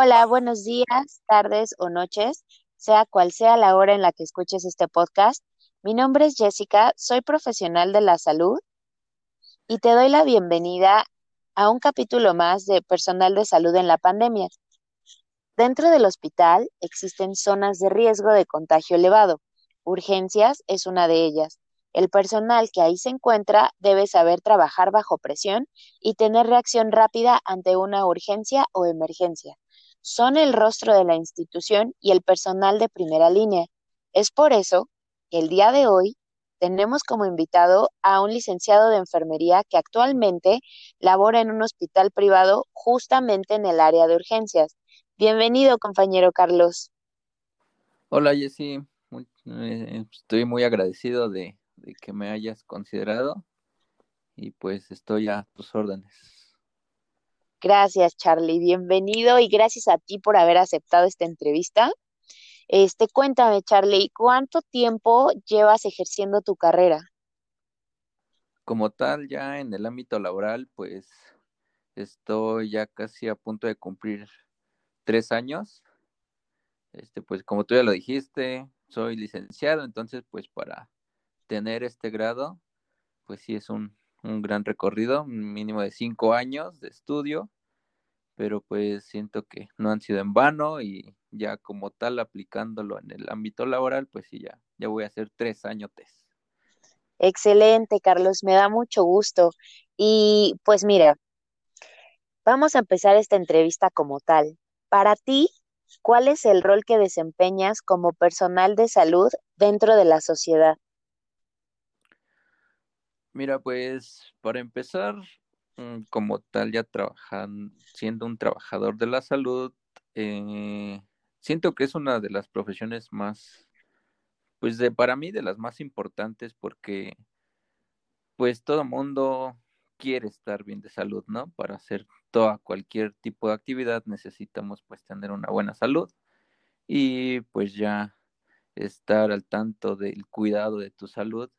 Hola, buenos días, tardes o noches, sea cual sea la hora en la que escuches este podcast. Mi nombre es Jessica, soy profesional de la salud y te doy la bienvenida a un capítulo más de personal de salud en la pandemia. Dentro del hospital existen zonas de riesgo de contagio elevado. Urgencias es una de ellas. El personal que ahí se encuentra debe saber trabajar bajo presión y tener reacción rápida ante una urgencia o emergencia. Son el rostro de la institución y el personal de primera línea. Es por eso que el día de hoy tenemos como invitado a un licenciado de enfermería que actualmente labora en un hospital privado justamente en el área de urgencias. Bienvenido, compañero Carlos. Hola, Jessy. Eh, estoy muy agradecido de, de que me hayas considerado y pues estoy a tus órdenes. Gracias, Charlie. Bienvenido y gracias a ti por haber aceptado esta entrevista. Este, cuéntame, Charlie, ¿cuánto tiempo llevas ejerciendo tu carrera? Como tal, ya en el ámbito laboral, pues estoy ya casi a punto de cumplir tres años. Este, pues como tú ya lo dijiste, soy licenciado, entonces pues para tener este grado, pues sí es un, un gran recorrido, un mínimo de cinco años de estudio, pero pues siento que no han sido en vano y ya como tal aplicándolo en el ámbito laboral, pues sí, ya, ya voy a hacer tres años test. Excelente, Carlos, me da mucho gusto. Y pues mira, vamos a empezar esta entrevista como tal. Para ti, ¿cuál es el rol que desempeñas como personal de salud dentro de la sociedad? Mira, pues para empezar, como tal, ya trabajando, siendo un trabajador de la salud, eh, siento que es una de las profesiones más, pues de para mí de las más importantes porque pues todo mundo quiere estar bien de salud, ¿no? Para hacer toda cualquier tipo de actividad necesitamos pues tener una buena salud y pues ya estar al tanto del cuidado de tu salud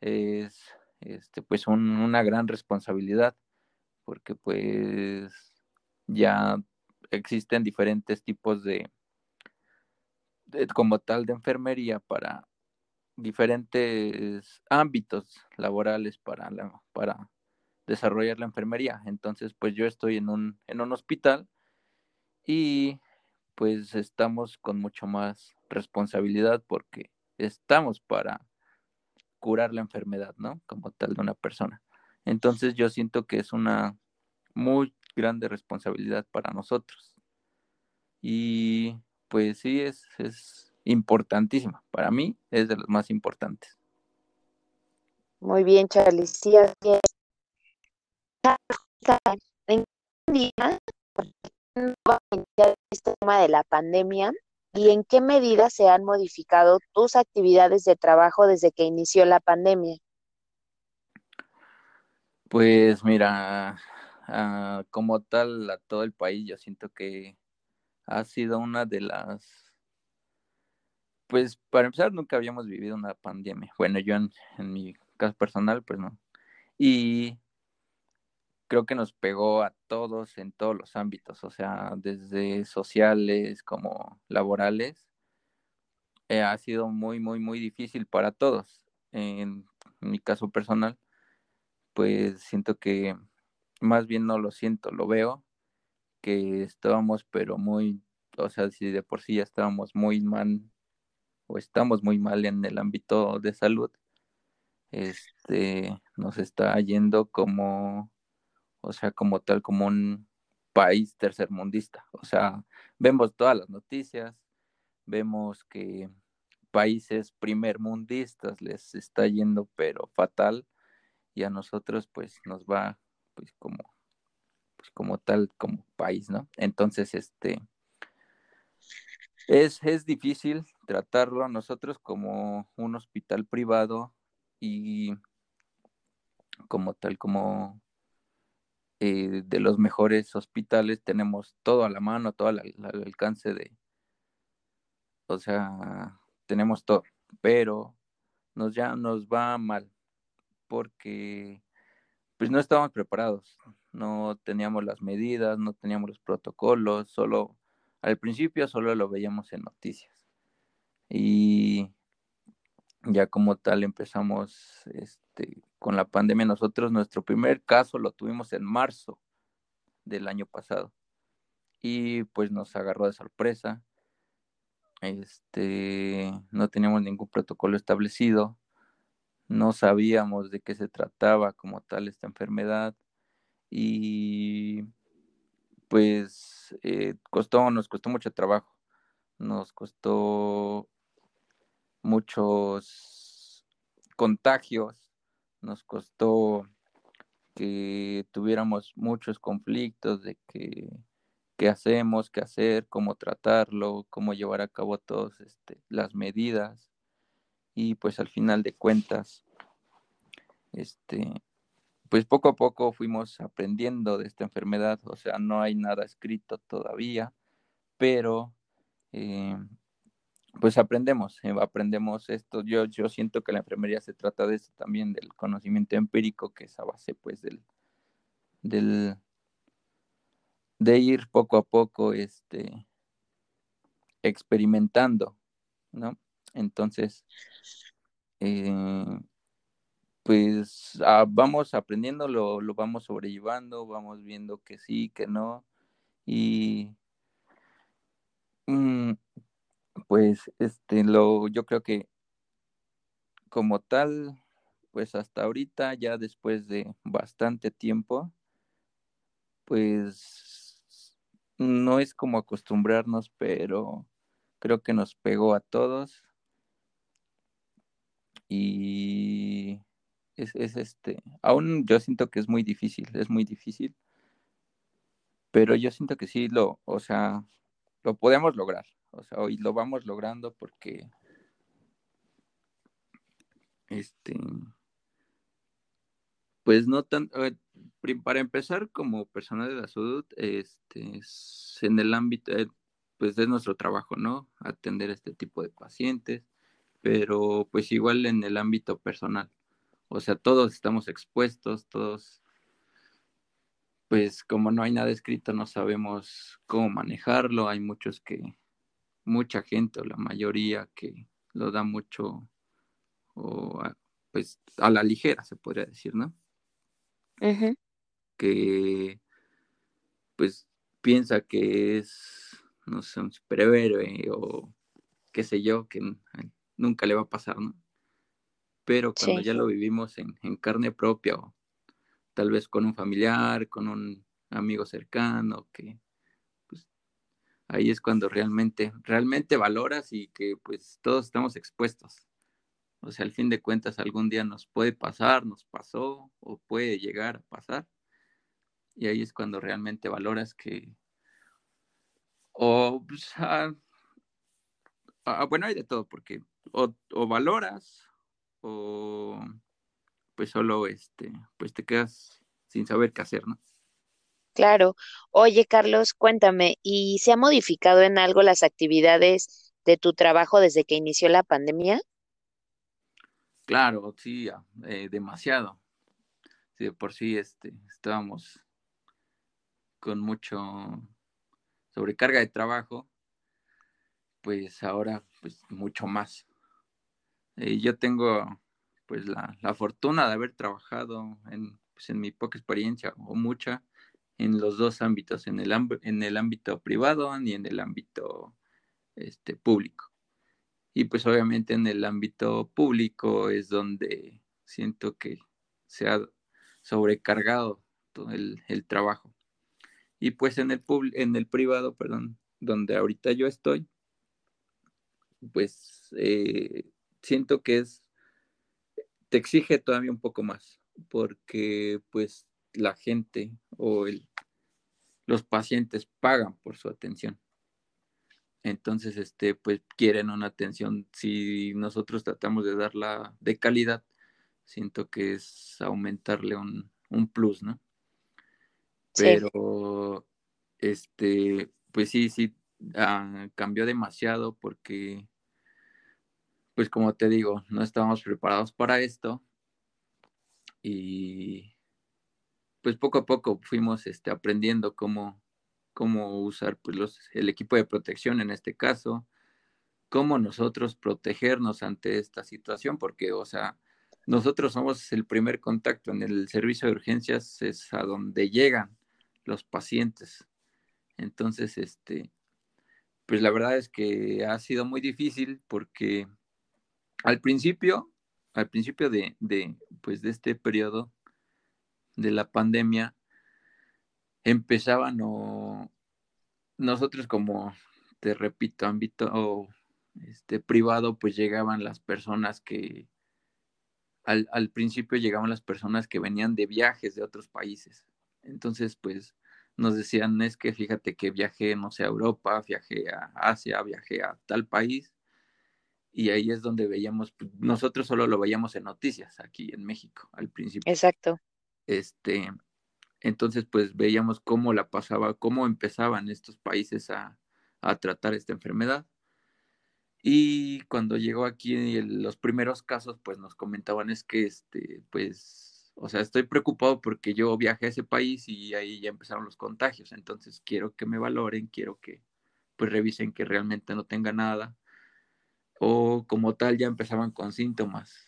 es este pues una gran responsabilidad porque pues ya existen diferentes tipos de, como tal de enfermería para diferentes ámbitos laborales para para desarrollar la enfermería. Entonces, pues yo estoy en un, en un hospital y pues estamos con mucho más responsabilidad porque estamos para curar la enfermedad, ¿no? Como tal de una persona. Entonces yo siento que es una muy grande responsabilidad para nosotros. Y pues sí, es, es importantísima. Para mí es de los más importantes. Muy bien, Charlie. Sí, así es. ¿En día este tema de la pandemia y en qué medida se han modificado tus actividades de trabajo desde que inició la pandemia? Pues mira, uh, como tal a todo el país, yo siento que ha sido una de las, pues para empezar, nunca habíamos vivido una pandemia. Bueno, yo en, en mi caso personal, pues no. Y creo que nos pegó a todos en todos los ámbitos, o sea, desde sociales como laborales. Eh, ha sido muy, muy, muy difícil para todos. En, mi caso personal, pues siento que más bien no lo siento, lo veo, que estábamos pero muy, o sea, si de por sí ya estábamos muy mal o estamos muy mal en el ámbito de salud, este, nos está yendo como o sea, como tal, como un país tercermundista. O sea, vemos todas las noticias, vemos que países primermundistas les está yendo pero fatal y a nosotros pues nos va pues como pues como tal como país, ¿no? Entonces, este es, es difícil tratarlo a nosotros como un hospital privado y como tal como eh, de los mejores hospitales, tenemos todo a la mano, todo al, alcance de, o sea, tenemos todo, pero nos ya nos va mal porque pues no estábamos preparados, no teníamos las medidas, no teníamos los protocolos, solo al principio solo lo veíamos en noticias. Y ya como tal empezamos este, con la pandemia. Nosotros nuestro primer caso lo tuvimos en marzo del año pasado y pues nos agarró de sorpresa. Este, no teníamos ningún protocolo establecido, no sabíamos de qué se trataba como tal esta enfermedad y pues eh, costó, nos costó mucho trabajo, nos costó muchos contagios, nos costó que tuviéramos muchos conflictos de que qué hacemos, qué hacer, cómo tratarlo, cómo llevar a cabo todas este, las medidas. Y pues al final de cuentas, este, pues poco a poco fuimos aprendiendo de esta enfermedad, o sea, no hay nada escrito todavía, pero eh, pues aprendemos, eh, aprendemos esto. Yo, yo siento que la enfermería se trata de eso también, del conocimiento empírico, que es a base pues del, del de ir poco a poco este experimentando, ¿no? Entonces, eh, pues ah, vamos aprendiendo, lo, lo vamos sobrellevando, vamos viendo que sí, que no, y mm, pues este lo yo creo que como tal pues hasta ahorita ya después de bastante tiempo pues no es como acostumbrarnos pero creo que nos pegó a todos. Y es, es este aún yo siento que es muy difícil es muy difícil pero yo siento que sí lo o sea lo podemos lograr o sea, hoy lo vamos logrando porque este pues no tan para empezar como personal de la salud este en el ámbito eh, pues es nuestro trabajo no atender este tipo de pacientes pero pues igual en el ámbito personal. O sea todos estamos expuestos todos pues como no hay nada escrito no sabemos cómo manejarlo hay muchos que mucha gente o la mayoría que lo da mucho o pues a la ligera se podría decir, ¿no? Que pues piensa que es, no sé, un superhéroe o qué sé yo, que nunca le va a pasar, ¿no? Pero cuando ya lo vivimos en, en carne propia o tal vez con un familiar, con un amigo cercano, que ahí es cuando realmente, realmente valoras y que pues todos estamos expuestos. O sea, al fin de cuentas algún día nos puede pasar, nos pasó o puede llegar a pasar. Y ahí es cuando realmente valoras que, o, pues, ah, ah, bueno, hay de todo, porque o, o, valoras o pues solo este, pues te quedas sin saber qué hacer, ¿no? Claro. Oye, Carlos, cuéntame, ¿y se ha modificado en algo las actividades de tu trabajo desde que inició la pandemia? Claro, sí, eh, demasiado. Sí, de por sí este, estábamos con mucho sobrecarga de trabajo, pues ahora pues mucho más. Eh, yo tengo pues la, la, fortuna de haber trabajado en, pues, en mi poca experiencia o mucha en los dos ámbitos, en el, en el ámbito privado y en el ámbito este, público. Y pues obviamente en el ámbito público es donde siento que se ha sobrecargado todo el, trabajo. Y pues en el, en el privado, perdón, donde ahorita yo estoy, pues eh, siento que es, te exige todavía un poco más, porque pues la gente o el, los pacientes pagan por su atención. Entonces, este, pues quieren una atención. Si nosotros tratamos de darla de calidad, siento que es aumentarle un, plus, ¿no? Pero, este, pues sí, sí, ah, cambió demasiado porque, pues como te digo, no estábamos preparados para esto y pues poco a poco fuimos este, aprendiendo cómo, cómo usar pues, los, el equipo de protección en este caso, cómo nosotros protegernos ante esta situación, porque, o sea, nosotros somos el primer contacto en el servicio de urgencias, es a donde llegan los pacientes. Entonces, este, pues la verdad es que ha sido muy difícil porque al principio, al principio de, de, pues de este periodo de la pandemia, empezaban o nosotros como te repito, ámbito este privado, pues llegaban las personas que al, al, principio llegaban las personas que venían de viajes de otros países. Entonces, pues nos decían, es que fíjate que viajé, no sé, a Europa, viajé a Asia, viajé a tal país. Y ahí es donde veíamos, pues, nosotros solo lo veíamos en noticias aquí en México al principio. Exacto. Este, entonces, pues veíamos cómo la pasaba, cómo empezaban estos países a, tratar esta enfermedad. Y cuando llegó aquí los primeros casos, pues nos comentaban es que, este, pues, o sea, estoy preocupado porque yo viajé a ese país y ahí ya empezaron los contagios. Entonces quiero que me valoren, quiero que, pues, revisen que realmente no tenga nada. O como tal ya empezaban con síntomas,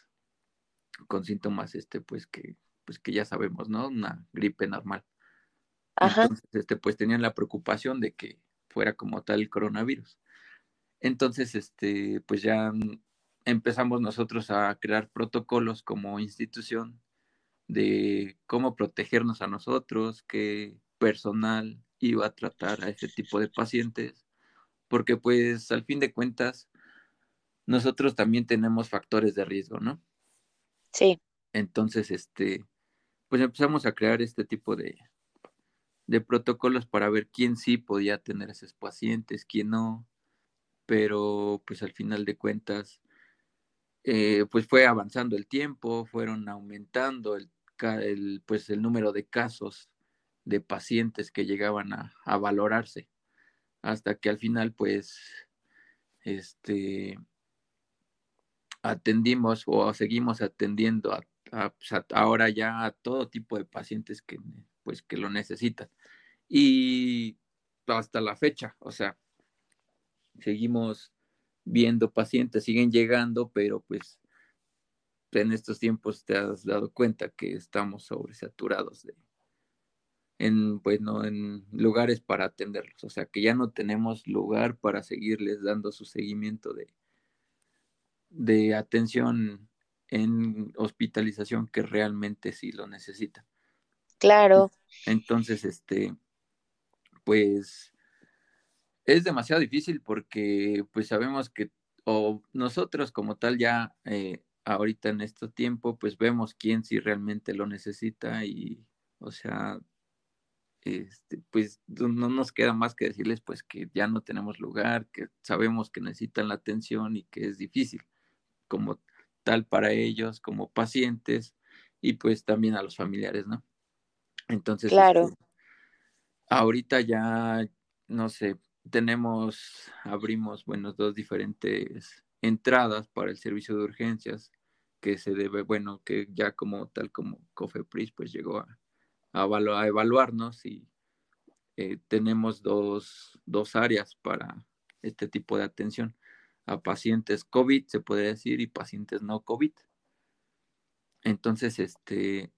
con síntomas, este, pues que pues que ya sabemos, ¿no? Una gripe normal. Ajá. Entonces, este, pues tenían la preocupación de que fuera como tal el coronavirus. Entonces, este, pues ya empezamos nosotros a crear protocolos como institución de cómo protegernos a nosotros, qué personal iba a tratar a ese tipo de pacientes, porque pues al fin de cuentas nosotros también tenemos factores de riesgo, ¿no? Sí. Entonces, este, pues empezamos a crear este tipo de, de protocolos para ver quién sí podía tener esos pacientes, quién no, pero pues al final de cuentas, eh, pues fue avanzando el tiempo, fueron aumentando el, pues el número de casos de pacientes que llegaban a, a valorarse, hasta que al final pues este atendimos o seguimos atendiendo a pues, ahora ya a todo tipo de pacientes que, pues, que lo necesitan. Y hasta la fecha, o sea, seguimos viendo pacientes, siguen llegando, pero pues en estos tiempos te has dado cuenta que estamos sobresaturados de, en, pues, en lugares para atenderlos, o sea, que ya no tenemos lugar para seguirles dando su seguimiento de, de atención en hospitalización que realmente sí lo necesitan. Claro. Entonces, este, pues es demasiado difícil porque pues sabemos que o nosotros como tal ya eh, ahorita en este tiempo pues vemos quién sí realmente lo necesita y o sea este, pues no nos queda más que decirles pues que ya no tenemos lugar, que sabemos que necesitan la atención y que es difícil, como tal para ellos como pacientes y pues también a los familiares, ¿no? Entonces, claro. Este, ahorita ya, no sé, tenemos, abrimos, bueno, dos diferentes entradas para el servicio de urgencias que se debe, bueno, que ya como tal como COFEPRIS pues llegó a, a, evaluarnos y eh, tenemos dos, dos áreas para este tipo de atención a pacientes COVID, se puede decir, y pacientes no COVID. Entonces, este,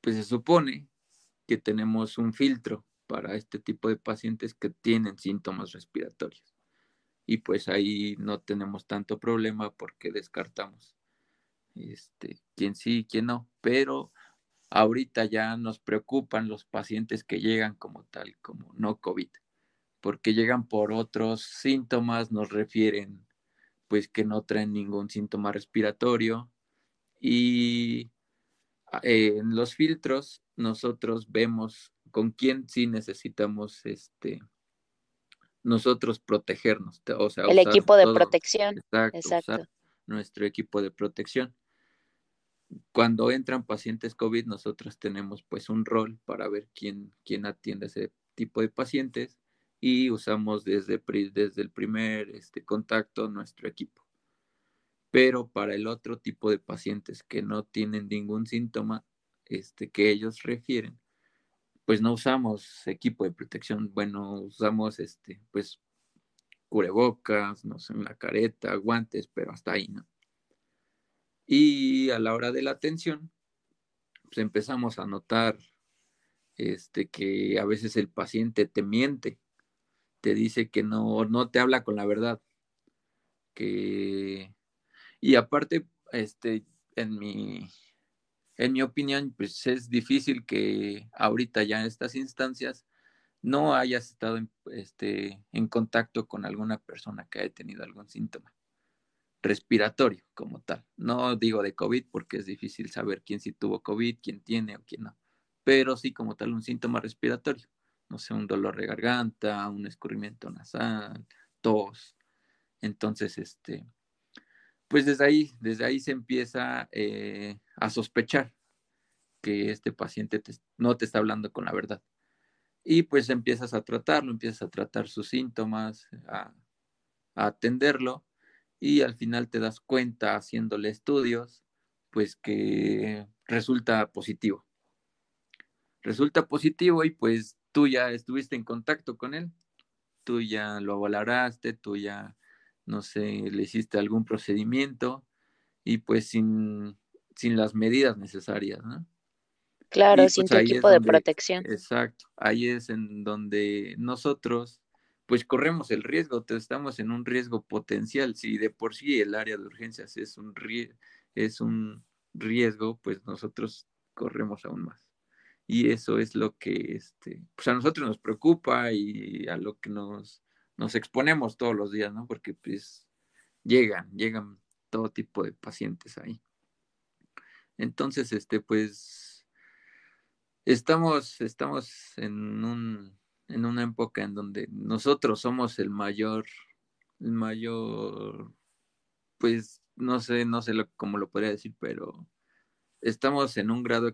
pues se supone que tenemos un filtro para este tipo de pacientes que tienen síntomas respiratorios. Y pues ahí no tenemos tanto problema porque descartamos este, quién sí quién no. Pero ahorita ya nos preocupan los pacientes que llegan como tal, como no COVID, porque llegan por otros síntomas, nos refieren pues que no traen ningún síntoma respiratorio. Y eh, en los filtros nosotros vemos con quién sí necesitamos este nosotros protegernos, o sea, el equipo de protección. Exacto, nuestro equipo de protección. Cuando entran pacientes COVID, nosotros tenemos pues un rol para ver quién, quién atiende ese tipo de pacientes y usamos desde, desde el primer este, contacto nuestro equipo. Pero para el otro tipo de pacientes que no tienen ningún síntoma este, que ellos refieren, pues no usamos equipo de protección, bueno, usamos este, pues cubrebocas, no sé, una careta, guantes, pero hasta ahí, ¿no? Y a la hora de la atención, pues empezamos a notar este, que a veces el paciente te miente, te dice que no, no te habla con la verdad, que, y aparte, este, en mi, en mi opinión, pues es difícil que ahorita ya en estas instancias no hayas estado en, este, en contacto con alguna persona que haya tenido algún síntoma respiratorio como tal. No digo de COVID porque es difícil saber quién sí tuvo COVID, quién tiene o quién no, pero sí como tal un síntoma respiratorio. No sé, un dolor de garganta, un escurrimiento nasal, tos. Entonces, este, pues desde ahí, desde ahí se empieza eh, a sospechar que este paciente no te está hablando con la verdad. Y pues empiezas a tratarlo, empiezas a tratar sus síntomas, a, atenderlo y al final te das cuenta haciéndole estudios, pues que resulta positivo. Resulta positivo y pues tú ya estuviste en contacto con él, tú ya lo valoraste, tú ya no sé, le hiciste algún procedimiento y pues sin, sin las medidas necesarias, ¿no? Claro, sin pues, tu equipo de protección. Exacto, ahí es en donde nosotros pues corremos el riesgo, estamos en un riesgo potencial. Si de por sí el área de urgencias es un, es un riesgo, pues nosotros corremos aún más. Y eso es lo que este, pues a nosotros nos preocupa y a lo que nos, nos exponemos todos los días, ¿no? Porque pues llegan, llegan todo tipo de pacientes ahí. Entonces, este, pues, estamos, estamos en un, en una época en donde nosotros somos el mayor, el mayor, pues, no sé, no sé cómo lo podría decir, pero estamos en un grado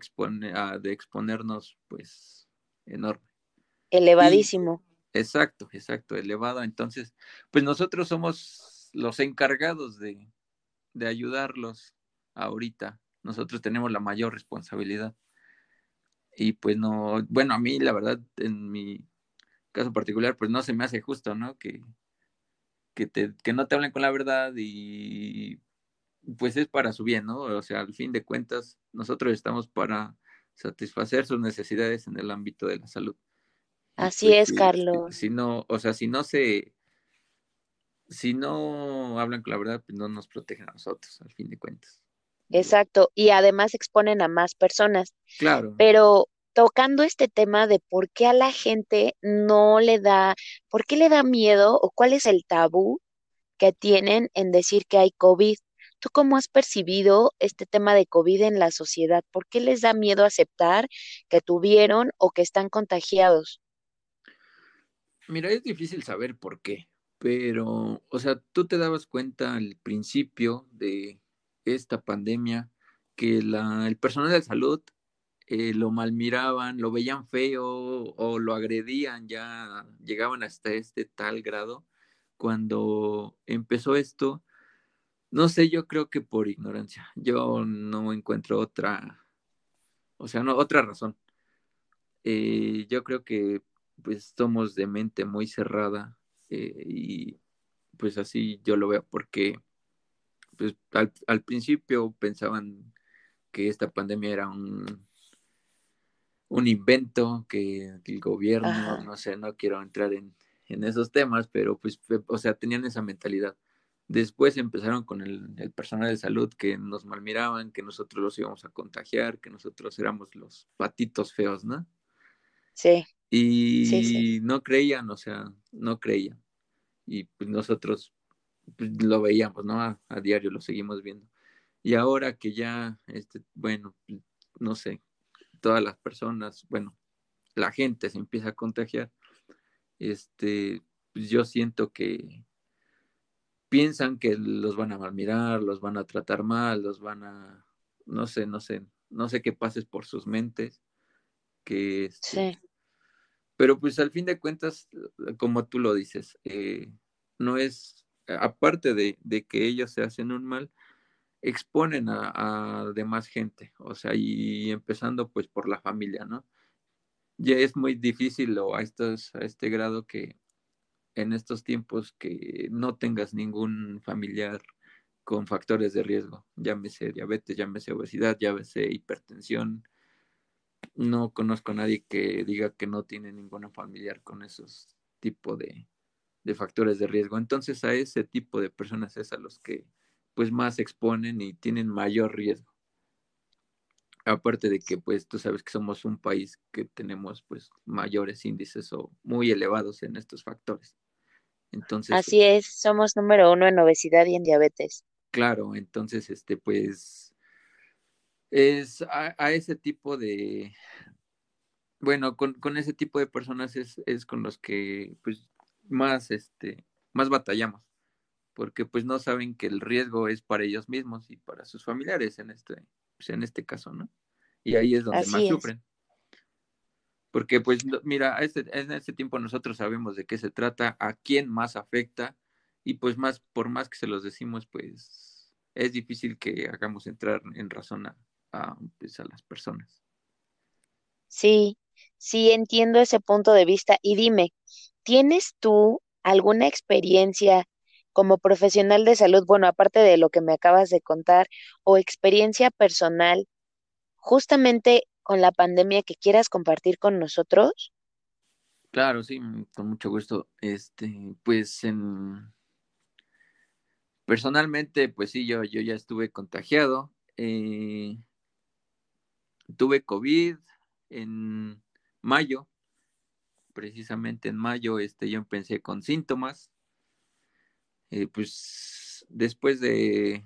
ah, de exponernos, pues, enorme. Elevadísimo. Exacto, exacto, elevado. Entonces, pues nosotros somos los encargados de, de ayudarlos ahorita. Nosotros tenemos la mayor responsabilidad. Y pues no, bueno, a mí la verdad, en mi caso particular, pues no se me hace justo, ¿no? Que, que, te, que no te hablen con la verdad y pues es para su bien, ¿no? O sea, al fin de cuentas, nosotros estamos para satisfacer sus necesidades en el ámbito de la salud. Así pues es, Carlos. Si, no, o sea, si no se, si no hablan con la verdad, pues no nos protegen a nosotros, al fin de cuentas. Exacto, y además exponen a más personas. Claro. Pero tocando este tema de por qué a la gente no le da, por qué le da miedo o cuál es el tabú que tienen en decir que hay COVID. ¿Tú cómo has percibido este tema de COVID en la sociedad? ¿Por qué les da miedo aceptar que tuvieron o que están contagiados? Mira, es difícil saber por qué, pero, o sea, tú te dabas cuenta al principio de esta pandemia que el personal de salud eh, lo malmiraban, lo veían feo o lo agredían, ya llegaban hasta este tal grado. Cuando empezó esto, no sé, yo creo que por ignorancia. Yo no encuentro otra, o sea, no, otra razón. Eh, yo creo que pues somos de mente muy cerrada eh, y pues así yo lo veo porque pues al, principio pensaban que esta pandemia era un, un invento que el gobierno, no sé, no quiero entrar en, en, esos temas, pero pues, o sea, tenían esa mentalidad. Después empezaron con el, el, personal de salud que nos malmiraban, que nosotros los íbamos a contagiar, que nosotros éramos los patitos feos, ¿no? Sí. Y no creían, o sea, no creían. Y pues nosotros pues, lo veíamos, ¿no? A, diario lo seguimos viendo. Y ahora que ya, este, bueno, no sé, todas las personas, bueno, la gente se empieza a contagiar, este, pues yo siento que piensan que los van a malmirar, los van a tratar mal, los van a, no sé, no sé, no sé qué pases por sus mentes, que este, sí. Pero pues al fin de cuentas, como tú lo dices, eh, no es, aparte de, que ellos se hacen un mal, exponen a, a, demás gente, o sea, y empezando pues por la familia, ¿no? ya es muy difícil o a, estos, a este grado que en estos tiempos que no tengas ningún familiar con factores de riesgo, llámese diabetes, llámese obesidad, llámese hipertensión. No conozco a nadie que diga que no tiene ninguna familiar con esos tipos de, factores de riesgo. Entonces a ese tipo de personas es a los que pues más exponen y tienen mayor riesgo. Aparte de que pues tú sabes que somos un país que tenemos pues mayores índices o muy elevados en estos factores. Entonces, Así es, somos número uno en obesidad y en diabetes. Claro, entonces, este, pues, es a, ese tipo de, bueno, con, con, ese tipo de personas es, es con los que, pues, más, este, más batallamos, porque, pues, no saben que el riesgo es para ellos mismos y para sus familiares en este, pues, en este caso, ¿no? Y ahí es donde más sufren. Porque, pues, mira, este, en este tiempo nosotros sabemos de qué se trata, a quién más afecta, y pues más, por más que se los decimos, pues es difícil que hagamos entrar en razón a, pues, a las personas. Sí, sí, entiendo ese punto de vista. Y dime, ¿tienes tú alguna experiencia como profesional de salud, bueno, aparte de lo que me acabas de contar, o experiencia personal justamente con la pandemia que quieras compartir con nosotros? Claro, sí, con mucho gusto. Este, pues en Personalmente, pues sí, yo, yo ya estuve contagiado. Eh, tuve COVID en mayo, precisamente en mayo, este, yo empecé con síntomas. Eh, pues después de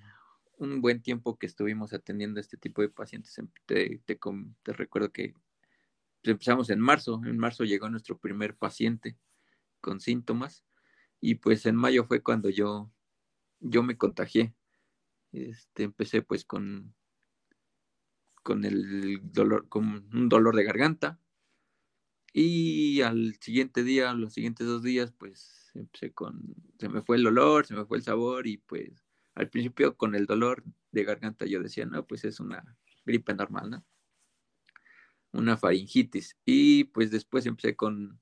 un buen tiempo que estuvimos atendiendo a este tipo de pacientes, em, te, te recuerdo que empezamos en marzo. En marzo llegó nuestro primer paciente con síntomas y pues en mayo fue cuando yo yo me contagié. Este, empecé pues con, con el dolor, con un dolor de garganta. Y al siguiente día, los siguientes dos días, pues empecé con, se me fue el olor, se me fue el sabor y pues al principio con el dolor de garganta yo decía, no, pues es una gripe normal, ¿no? Una faringitis. Y pues después empecé con,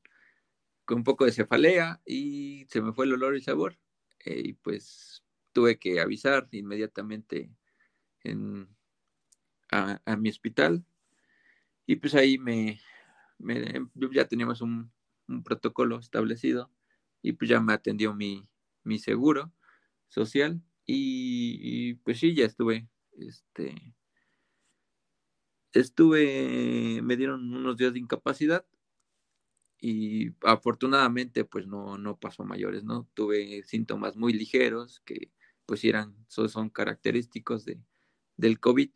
un poco de cefalea y se me fue el olor y el sabor. Eh, y pues tuve que avisar inmediatamente a, mi hospital y pues ahí me, ya teníamos un, protocolo establecido y pues ya me atendió mi, seguro social y, pues sí, ya estuve, este, estuve, me dieron unos días de incapacidad y afortunadamente pues no, no pasó mayores, ¿no? Tuve síntomas muy ligeros que pues eran, son, característicos de, del COVID,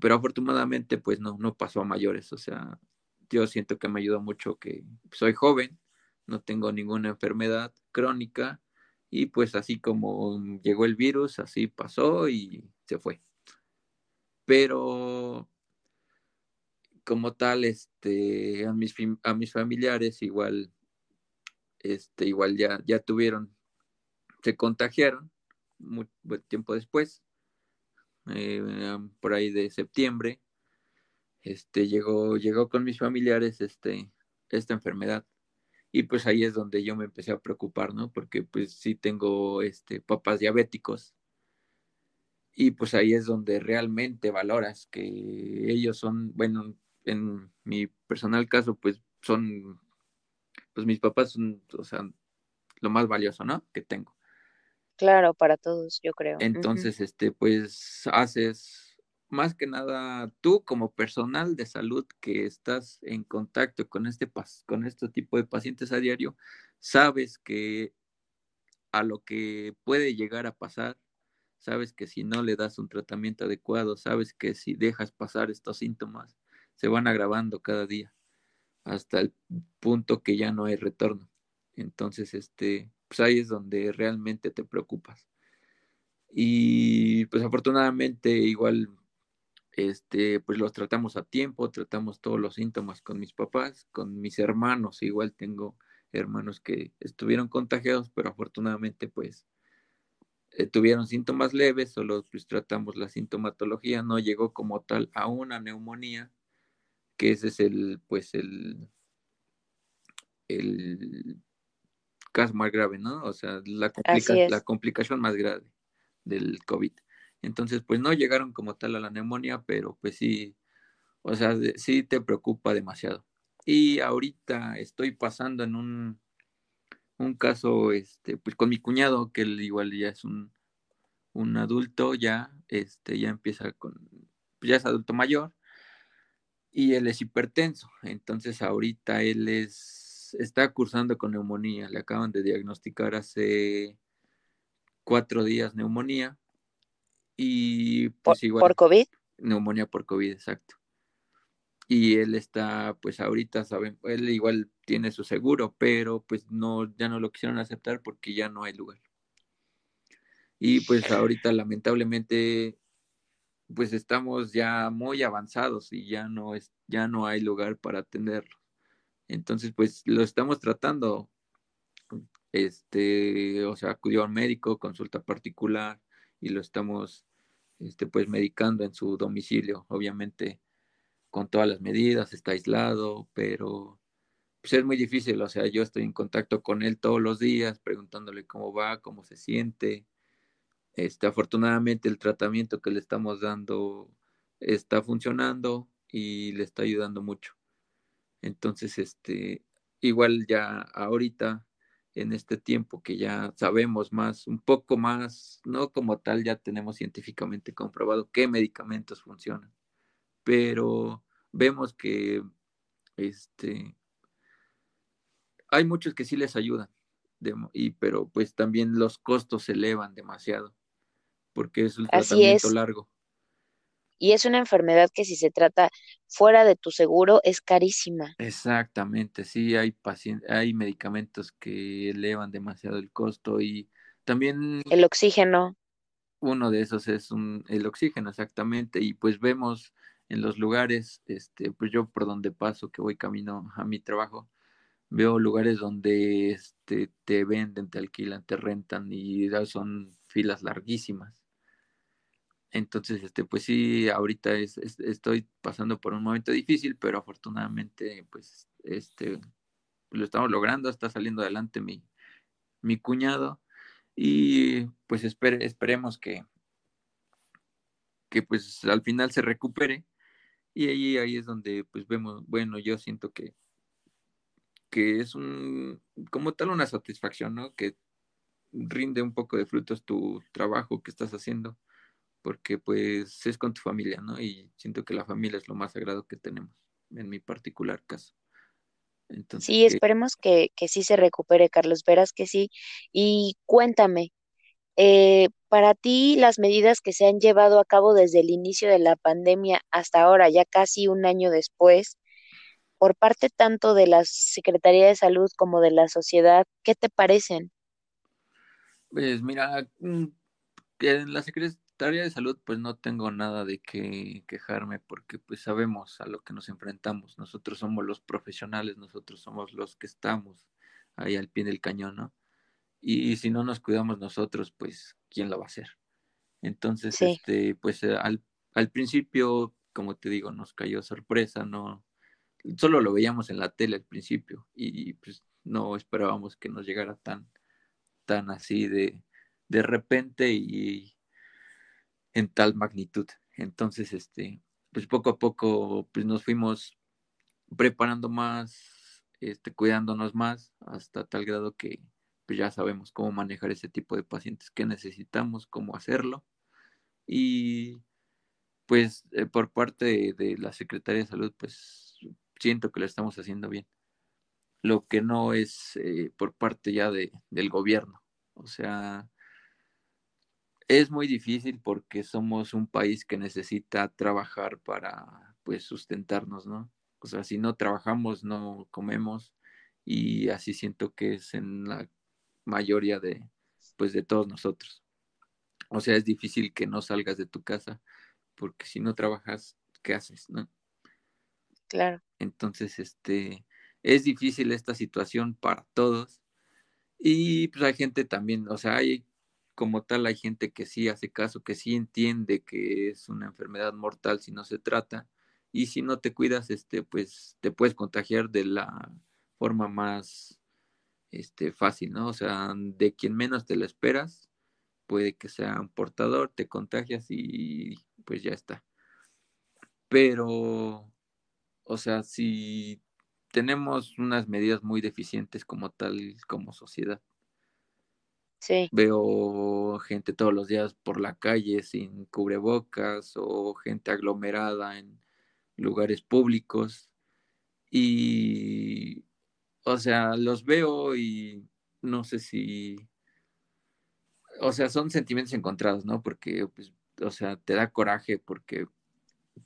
pero afortunadamente pues no, no pasó a mayores, o sea, yo siento que me ayudó mucho que soy joven, no tengo ninguna enfermedad crónica y pues así como llegó el virus, así pasó y se fue. Pero como tal, este, a mis, a mis familiares igual, este, igual ya, ya tuvieron, se contagiaron muy tiempo después, eh, por ahí de septiembre, este, llegó, llegó con mis familiares este, esta enfermedad. Y pues ahí es donde yo me empecé a preocupar, ¿no? Porque pues sí tengo este, papás diabéticos. Y pues ahí es donde realmente valoras que ellos son, bueno, en mi personal caso, pues son, pues mis papás son, o sea, lo más valioso, ¿no? Que tengo. Claro, para todos, yo creo. Entonces, este, pues haces más que nada tú como personal de salud que estás en contacto con este con este tipo de pacientes a diario, sabes que a lo que puede llegar a pasar, sabes que si no le das un tratamiento adecuado, sabes que si dejas pasar estos síntomas, se van agravando cada día hasta el punto que ya no hay retorno. Entonces, este, pues ahí es donde realmente te preocupas. Y pues afortunadamente igual, este, pues los tratamos a tiempo, tratamos todos los síntomas con mis papás, con mis hermanos, igual tengo hermanos que estuvieron contagiados, pero afortunadamente pues eh, tuvieron síntomas leves, solo pues tratamos la sintomatología, no llegó como tal a una neumonía, que ese es el, pues el, el caso más grave, ¿no? O sea, la, la complicación más grave del COVID. Entonces, pues no llegaron como tal a la neumonía, pero pues sí, o sea, sí te preocupa demasiado. Y ahorita estoy pasando en un, un caso, este, pues con mi cuñado, que él igual ya es un, un adulto, ya, este, ya empieza con, ya es adulto mayor, y él es hipertenso. Entonces ahorita él es, está cursando con neumonía. Le acaban de diagnosticar hace cuatro días neumonía. Y pues igual. ¿Por COVID? Neumonía por COVID, exacto. Y él está, pues ahorita, saben, él igual tiene su seguro, pero pues no, ya no lo quisieron aceptar porque ya no hay lugar. Y pues ahorita lamentablemente pues estamos ya muy avanzados y ya no es, ya no hay lugar para atenderlo. Entonces, pues lo estamos tratando. Este, o sea, acudió a un médico, consulta particular, y lo estamos, este, pues medicando en su domicilio, obviamente con todas las medidas, está aislado, pero pues es muy difícil, o sea, yo estoy en contacto con él todos los días, preguntándole cómo va, cómo se siente, este, afortunadamente el tratamiento que le estamos dando está funcionando y le está ayudando mucho. Entonces, este, igual ya ahorita, en este tiempo que ya sabemos más, un poco más, no como tal, ya tenemos científicamente comprobado qué medicamentos funcionan, pero vemos que este, hay muchos que sí les ayudan, y, pero pues también los costos se elevan demasiado porque es un tratamiento largo. Y es una enfermedad que si se trata fuera de tu seguro es carísima. Exactamente, sí, hay hay medicamentos que elevan demasiado el costo y también el oxígeno. Uno de esos es un, el oxígeno, exactamente, y pues vemos en los lugares, este, pues yo por donde paso, que voy camino a mi trabajo, veo lugares donde este, te venden, te alquilan, te rentan y son filas larguísimas. Entonces, este, pues sí, ahorita es, estoy pasando por un momento difícil, pero afortunadamente, pues, este, lo estamos logrando, está saliendo adelante mi, mi cuñado y pues esperemos que, que pues al final se recupere y ahí, ahí es donde pues vemos, bueno, yo siento que, que es un, como tal una satisfacción, ¿no? Que rinde un poco de frutos tu trabajo que estás haciendo porque pues es con tu familia, ¿no? Y siento que la familia es lo más sagrado que tenemos, en mi particular caso. Entonces, sí, esperemos que, que sí se recupere, Carlos, verás que sí. Y cuéntame, eh, para ti las medidas que se han llevado a cabo desde el inicio de la pandemia hasta ahora, ya casi un año después, por parte tanto de la Secretaría de Salud como de la sociedad, ¿qué te parecen? Pues mira, mm, en la Secretaría área de salud, pues no tengo nada de qué quejarme porque pues sabemos a lo que nos enfrentamos. Nosotros somos los profesionales, nosotros somos los que estamos ahí al pie del cañón, ¿no? Y, si no nos cuidamos nosotros, pues ¿quién lo va a hacer? Entonces, este, pues eh, al, al principio, como te digo, nos cayó sorpresa, no, solo lo veíamos en la tele al principio y pues no esperábamos que nos llegara tan, tan así de, de repente y, en tal magnitud. Entonces, este, pues poco a poco pues nos fuimos preparando más, este, cuidándonos más, hasta tal grado que pues ya sabemos cómo manejar ese tipo de pacientes, qué necesitamos, cómo hacerlo. Y pues eh, por parte de, la Secretaría de Salud, pues siento que lo estamos haciendo bien. Lo que no es eh, por parte ya de, del gobierno. O sea, es muy difícil porque somos un país que necesita trabajar para pues sustentarnos, ¿no? O sea, si no trabajamos, no comemos y así siento que es en la mayoría de pues de todos nosotros. O sea, es difícil que no salgas de tu casa porque si no trabajas, ¿qué haces, no? Claro. Entonces, este es difícil esta situación para todos. Y pues hay gente también, o sea, hay como tal hay gente que sí hace caso, que sí entiende que es una enfermedad mortal si no se trata y si no te cuidas, este, pues te puedes contagiar de la forma más este, fácil, ¿no? O sea, de quien menos te lo esperas, puede que sea un portador, te contagias y pues ya está. Pero, o sea, si tenemos unas medidas muy deficientes como tal, como sociedad. Veo gente todos los días por la calle sin cubrebocas o gente aglomerada en lugares públicos y, o sea, los veo y no sé si, o sea, son sentimientos encontrados, ¿no? Porque, pues, o sea, te da coraje porque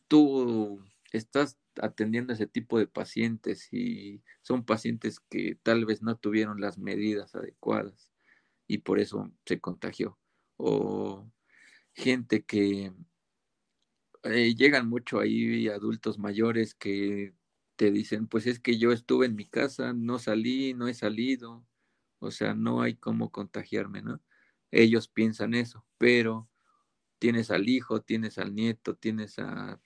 tú estás atendiendo a ese tipo de pacientes y son pacientes que tal vez no tuvieron las medidas adecuadas y por eso se contagió. O gente que eh, llegan mucho ahí adultos mayores que te dicen, pues es que yo estuve en mi casa, no salí, no he salido, o sea, no hay cómo contagiarme, ¿no? Ellos piensan eso, pero tienes al hijo, tienes al nieto, tienes a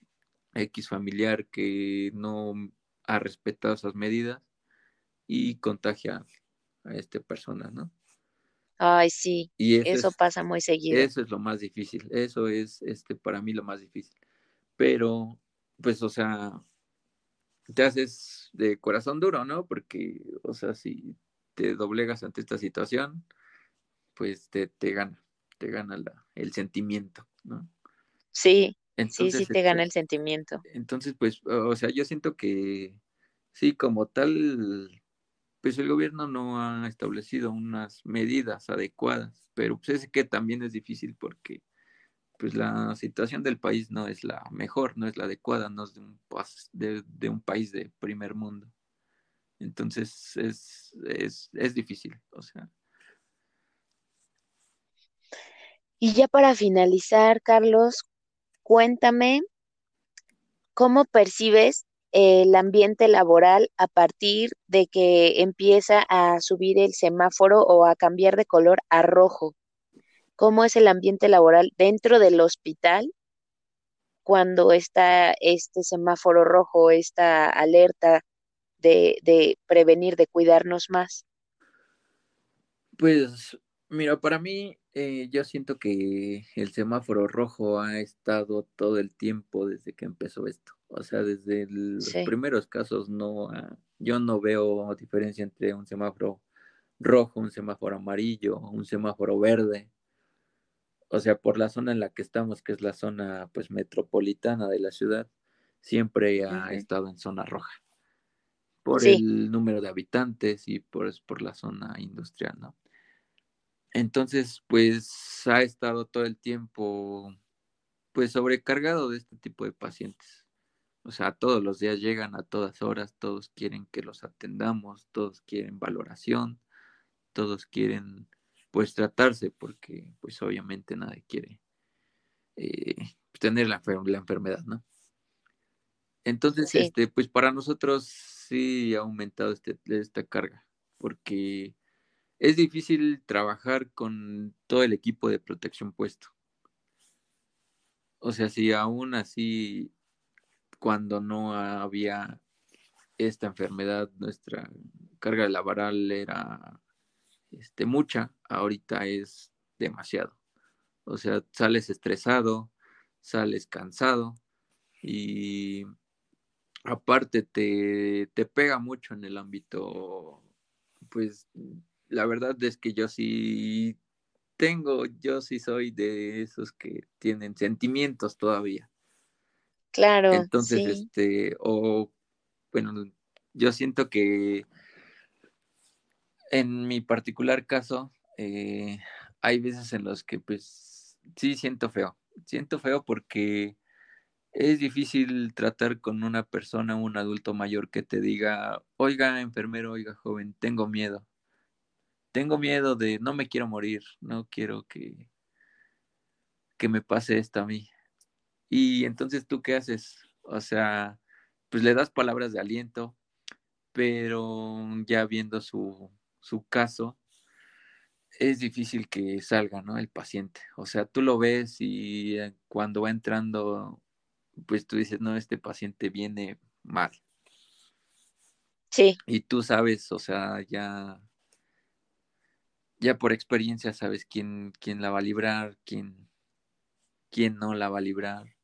X familiar que no ha respetado esas medidas y contagia a esta persona, ¿no? Ay, sí, y eso, pasa muy seguido. Eso es lo más difícil, eso es este para mí lo más difícil. Pero, pues, o sea, te haces de corazón duro, ¿no? Porque, o sea, si te doblegas ante esta situación, pues te, te gana, te gana la, el sentimiento, ¿no? Sí, sí, sí te gana este, el sentimiento. Entonces, pues, o sea, yo siento que sí, como tal, pues el gobierno no ha establecido unas medidas adecuadas, pero pues es que también es difícil porque pues la situación del país no es la mejor, no es la adecuada, no es de un, de, un país de primer mundo. Entonces es, es, es difícil, o sea. Y ya para finalizar, Carlos, cuéntame cómo percibes el ambiente laboral a partir de que empieza a subir el semáforo o a cambiar de color a rojo cómo es el ambiente laboral dentro del hospital cuando está este semáforo rojo, esta alerta de, prevenir, de cuidarnos más? Pues mira, para mí eh, yo siento que el semáforo rojo ha estado todo el tiempo desde que empezó esto. O sea, desde los primeros casos no, yo no veo diferencia entre un semáforo rojo, un semáforo amarillo, un semáforo verde o sea, por la zona en la que estamos, que es la zona pues metropolitana de la ciudad, siempre ha estado en zona roja. Por el número de habitantes y por, por la zona industrial, ¿no? Entonces, pues ha estado todo el tiempo pues sobrecargado de este tipo de pacientes. O sea, todos los días llegan a todas horas, todos quieren que los atendamos, todos quieren valoración, todos quieren pues tratarse, porque pues obviamente nadie quiere eh, tener la, la, enfermedad, ¿no? Entonces, este, pues para nosotros sí ha aumentado este, esta carga, porque es difícil trabajar con todo el equipo de protección puesto. O sea, si aún así, cuando no había esta enfermedad, nuestra carga laboral era este, mucha, ahorita es demasiado. O sea, sales estresado, sales cansado y aparte te, te pega mucho en el ámbito, pues la verdad es que yo sí tengo, yo sí soy de esos que tienen sentimientos todavía. Claro. Entonces, este, o bueno, yo siento que en mi particular caso, eh, hay veces en los que pues sí siento feo. Siento feo porque es difícil tratar con una persona, un adulto mayor que te diga, oiga, enfermero, oiga, joven, tengo miedo. Tengo miedo de, no me quiero morir, no quiero que, que me pase esto a mí. Y entonces, ¿tú qué haces? O sea, pues le das palabras de aliento, pero ya viendo su, su caso, es difícil que salga, ¿no? El paciente. O sea, tú lo ves y eh, cuando va entrando, pues tú dices, no, este paciente viene mal. Sí. Y tú sabes, o sea, ya, ya por experiencia sabes quién, quién la va a librar, quién, quién no la va a librar.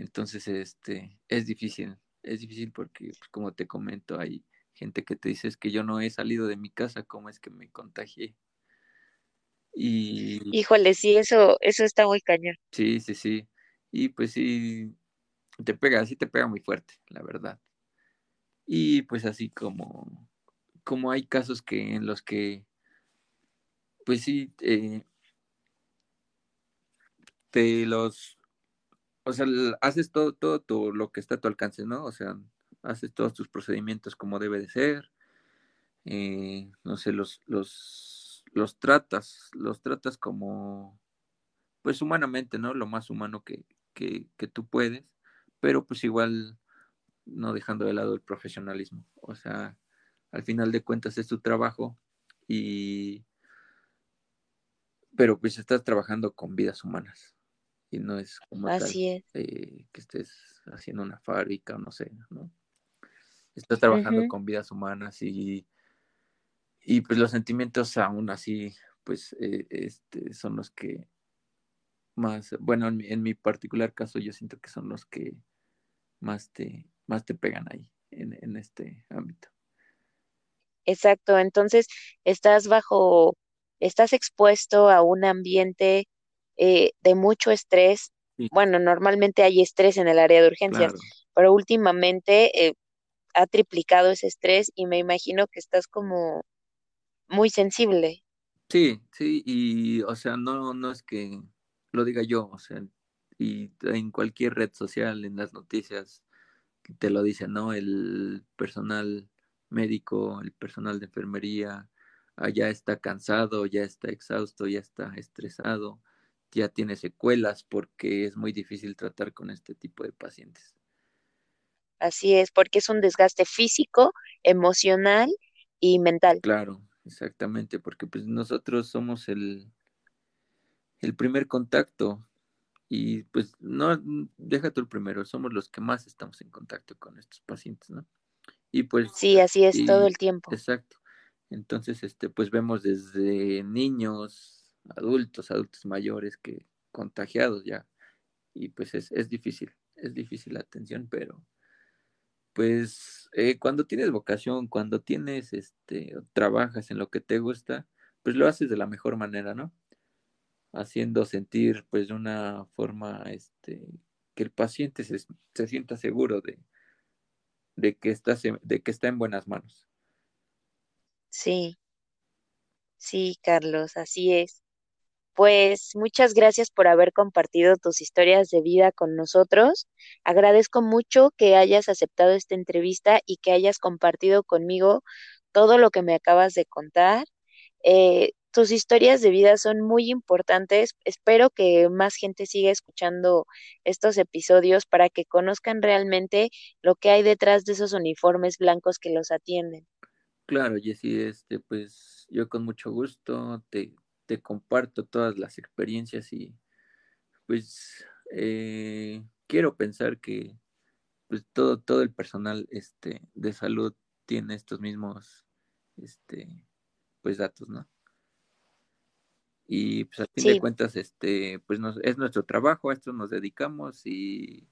Entonces, este, es difícil, es difícil porque, pues, como te comento, hay gente que te dice es que yo no he salido de mi casa, ¿cómo es que me contagié? Y Híjole, sí, eso, eso está muy cañón. sí, sí, sí. Y pues sí, te pega, sí te pega muy fuerte, la verdad. Y pues así como, como hay casos que en los que, pues sí, eh, te los, o sea, haces todo, todo tu- lo que está a tu alcance, ¿no? O sea, haces todos tus procedimientos como debe de ser, eh, no sé, los, los, los tratas, los tratas como, pues humanamente, ¿no? Lo más humano que, que, que tú puedes, pero pues igual no dejando de lado el profesionalismo. O sea, al final de cuentas es tu trabajo y, pero pues estás trabajando con vidas humanas y no es como tal Así es. eh, que estés haciendo una fábrica o no sé, ¿no? Estás trabajando con vidas humanas y, y pues los sentimientos aún así, pues eh, este, son los que más, bueno, en mi, en mi particular caso yo siento que son los que más te, más te pegan ahí en, en este ámbito. Exacto. Entonces, estás bajo, estás expuesto a un ambiente eh, de mucho estrés. Sí, Bueno, normalmente hay estrés en el área de urgencias, claro. pero últimamente eh, ha triplicado ese estrés y me imagino que estás como muy sensible. Sí, sí, y o sea, no, no es que lo diga yo, o sea, y en cualquier red social, en las noticias, te lo dicen, ¿no? El personal médico, el personal de enfermería, ah, ya está cansado, ya está exhausto, ya está estresado, ya tiene secuelas porque es muy difícil tratar con este tipo de pacientes. Así es, porque es un desgaste físico, emocional y mental. Claro, exactamente, porque pues nosotros somos el, el primer contacto y pues no, deja tú el primero, somos los que más estamos en contacto con estos pacientes, ¿no? Y pues, Sí, así es todo el tiempo. exacto. Entonces, este, pues vemos desde niños, adultos, adultos mayores que contagiados ya. Y pues es, es difícil, es difícil la atención, pero pues eh, cuando tienes vocación, cuando tienes, este, trabajas en lo que te gusta, pues lo haces de la mejor manera, ¿no? Haciendo sentir, pues, de una forma, este, que el paciente se, se sienta seguro de, de que está, de que está en buenas manos. Sí, sí, Carlos, así es. Pues muchas gracias por haber compartido tus historias de vida con nosotros. Agradezco mucho que hayas aceptado esta entrevista y que hayas compartido conmigo todo lo que me acabas de contar. Eh, tus historias de vida son muy importantes. Espero que más gente siga escuchando estos episodios para que conozcan realmente lo que hay detrás de esos uniformes blancos que los atienden. Claro, Jessy, este, pues yo con mucho gusto te, te comparto todas las experiencias y pues eh, quiero pensar que pues todo, todo el personal este, de salud tiene estos mismos este, pues datos, ¿no? Y pues al fin de cuentas, este, pues nos, es nuestro trabajo, a esto nos dedicamos y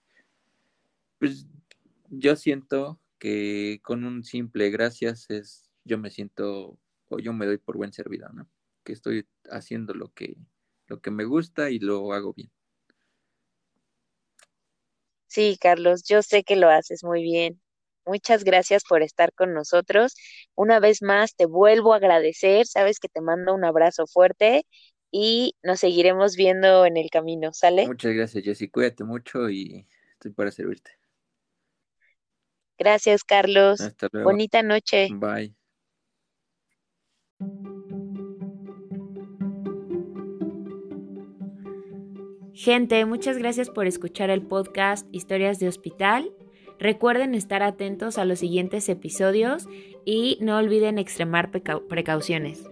pues yo siento que con un simple gracias es, yo me siento o yo me doy por buen servido, ¿no? Que estoy haciendo lo que, lo que me gusta y lo hago bien. sí, Carlos, yo sé que lo haces muy bien. Muchas gracias por estar con nosotros. Una vez más, te vuelvo a agradecer. Sabes que te mando un abrazo fuerte y nos seguiremos viendo en el camino, ¿sale? Muchas gracias, Jessy. Cuídate mucho y estoy para servirte. Gracias, Carlos. Hasta luego. Bonita noche. Bye. Gente, muchas gracias por escuchar el podcast Historias de Hospital. Recuerden estar atentos a los siguientes episodios y no olviden extremar precauciones.